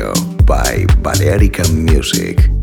Radio by Balearica Music.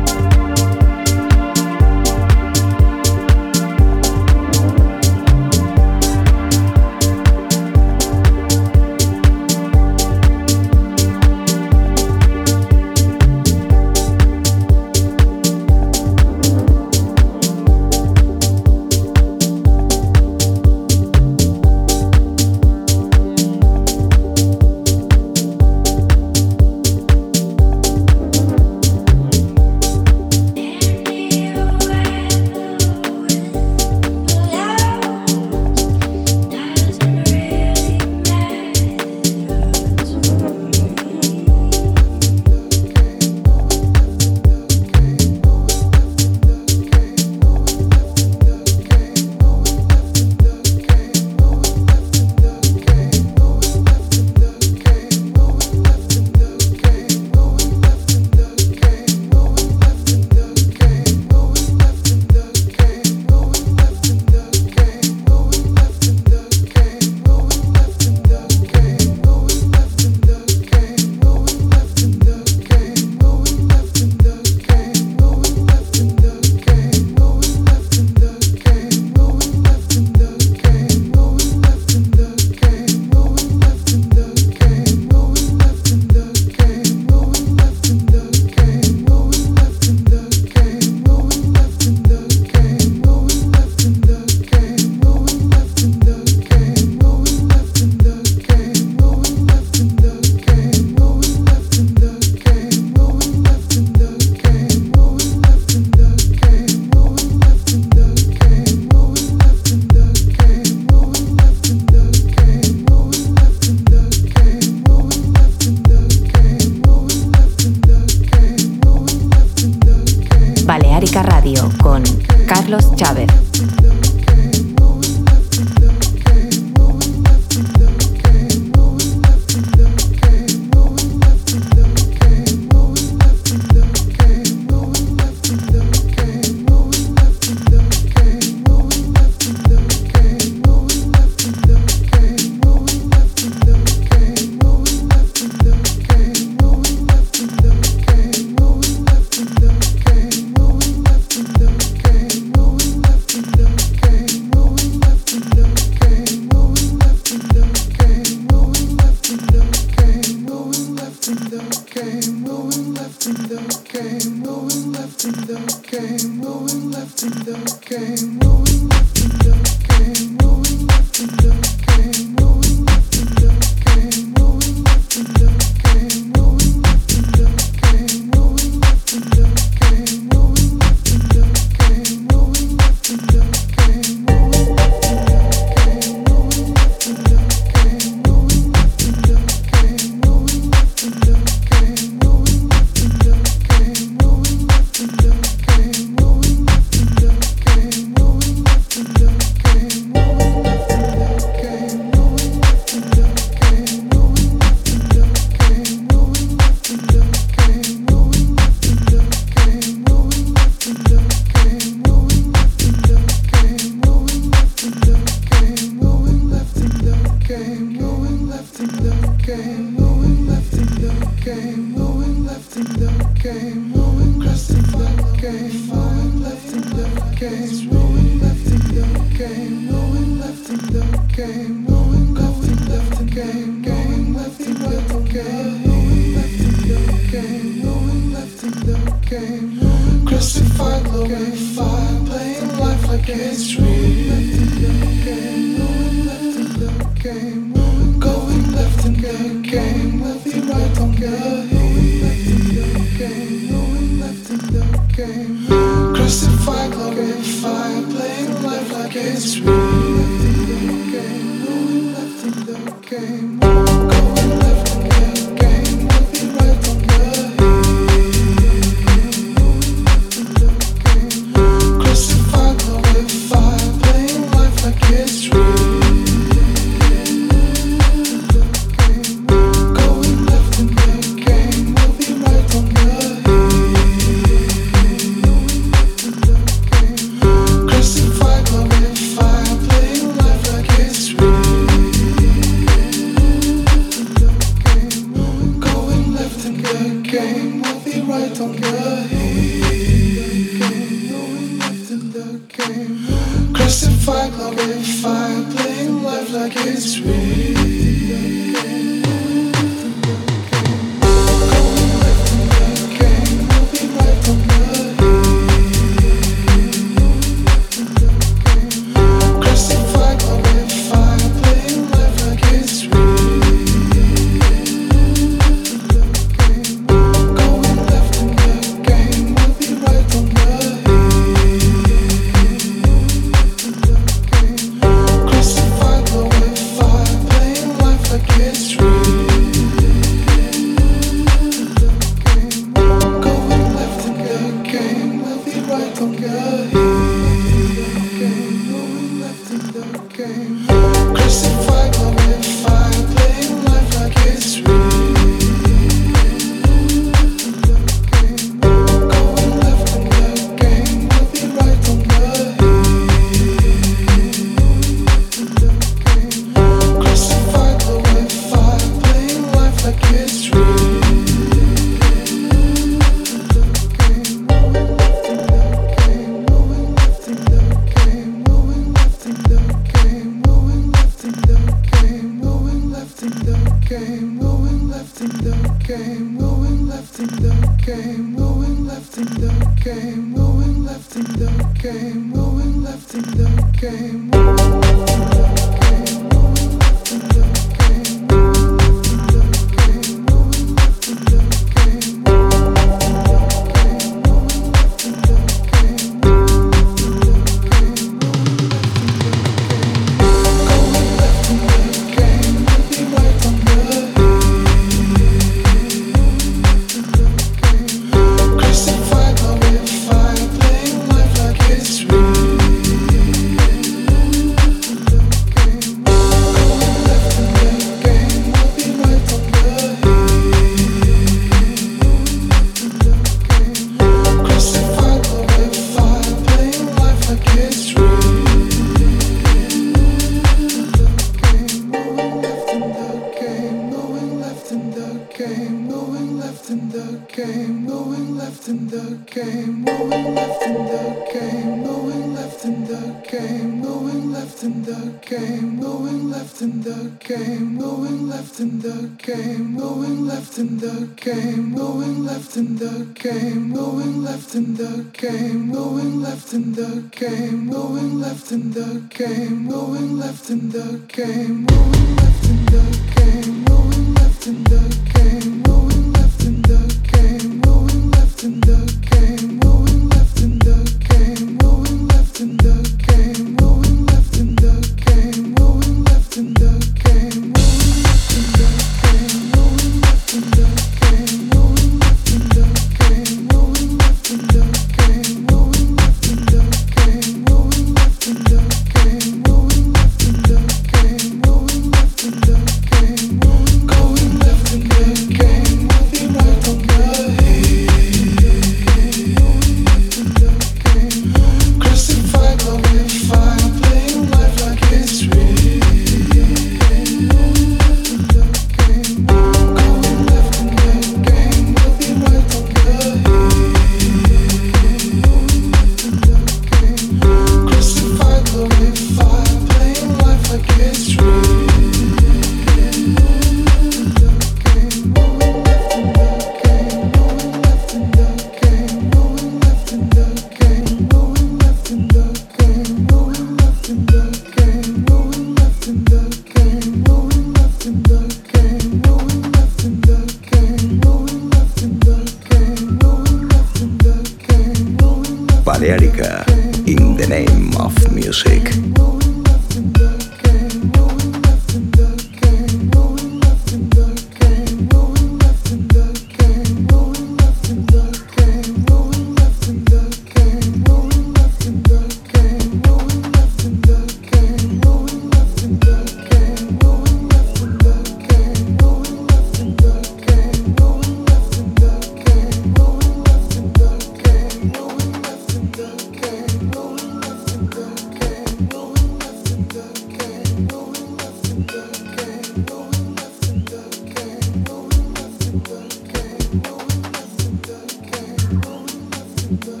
Mm-hmm.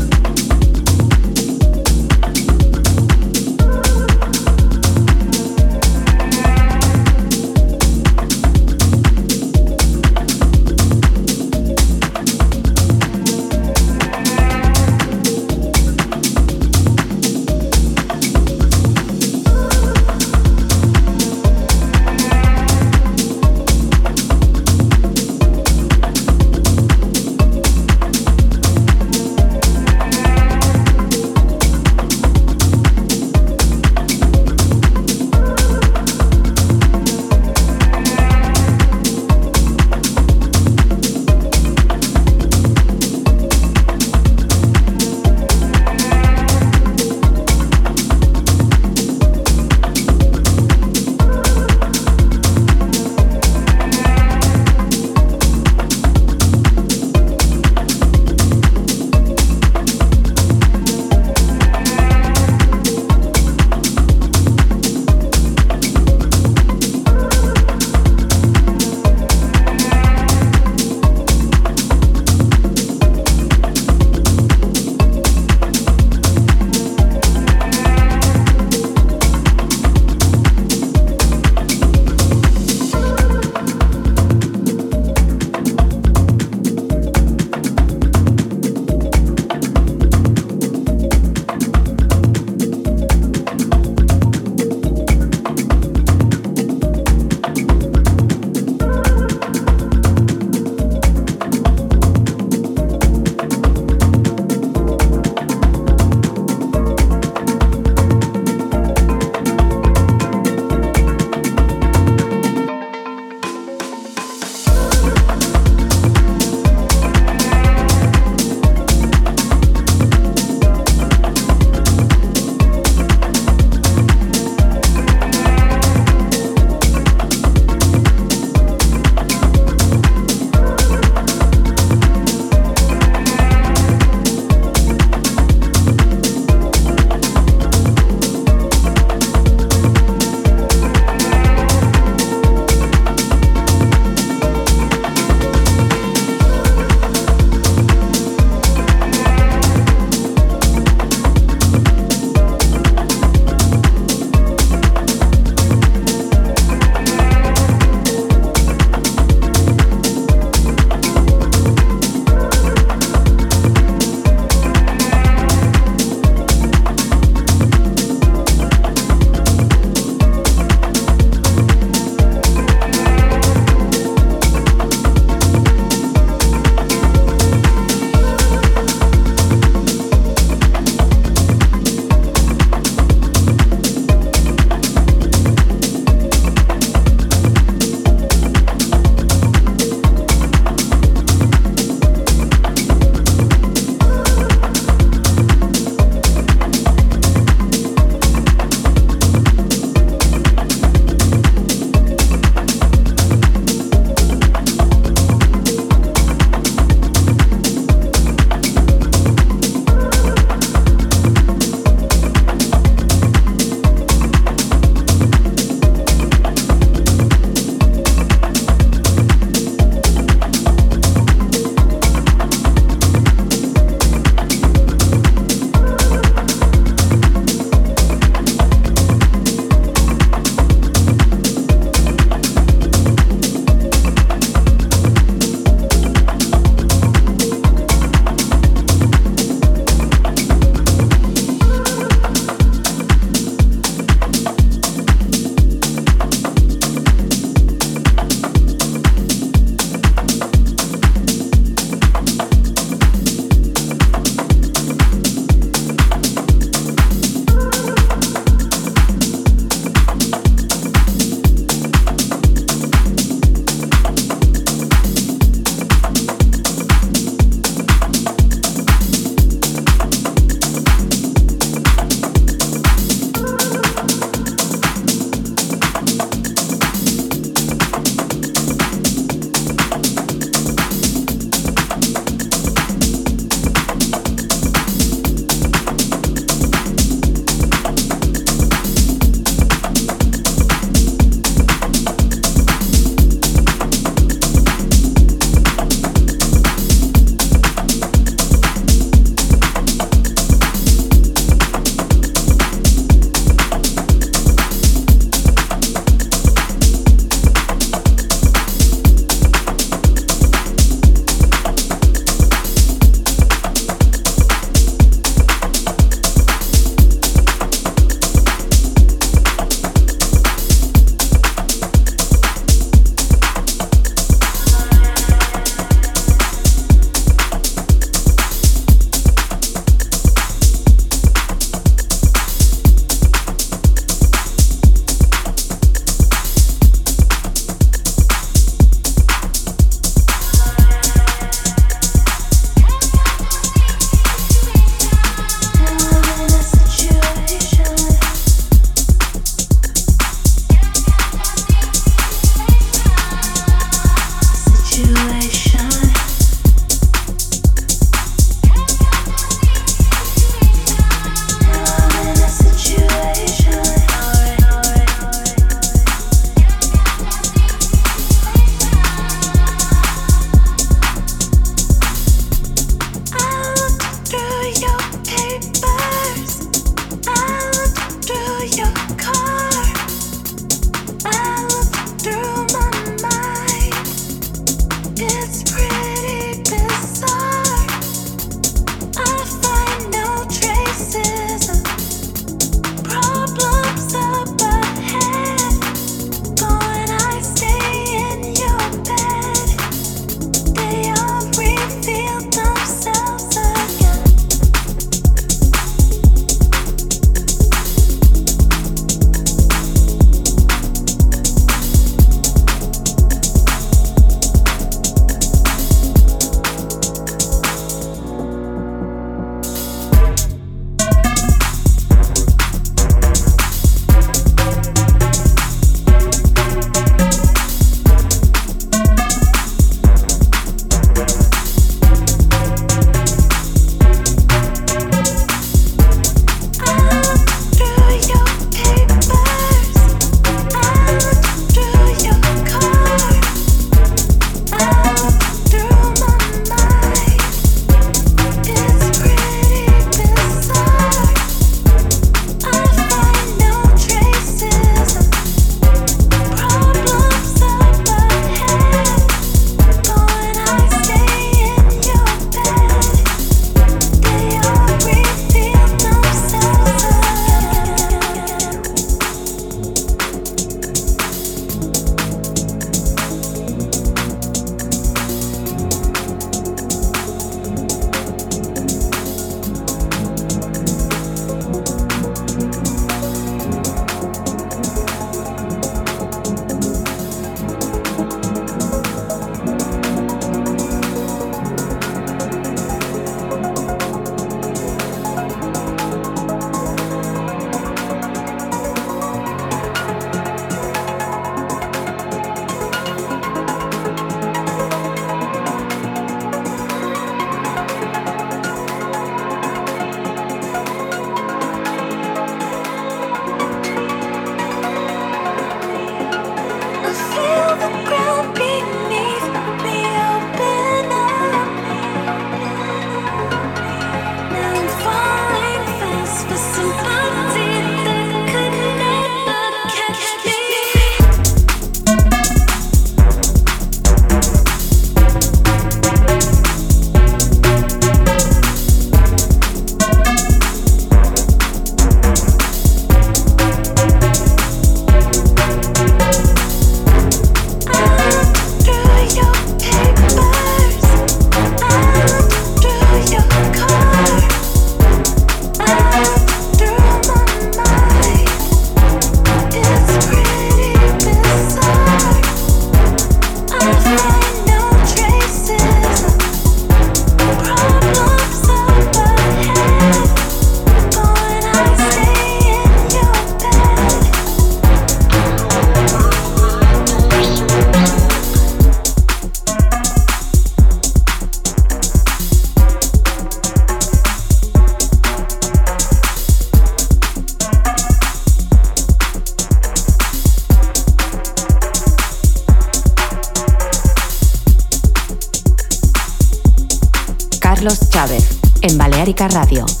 En Balearica Radio.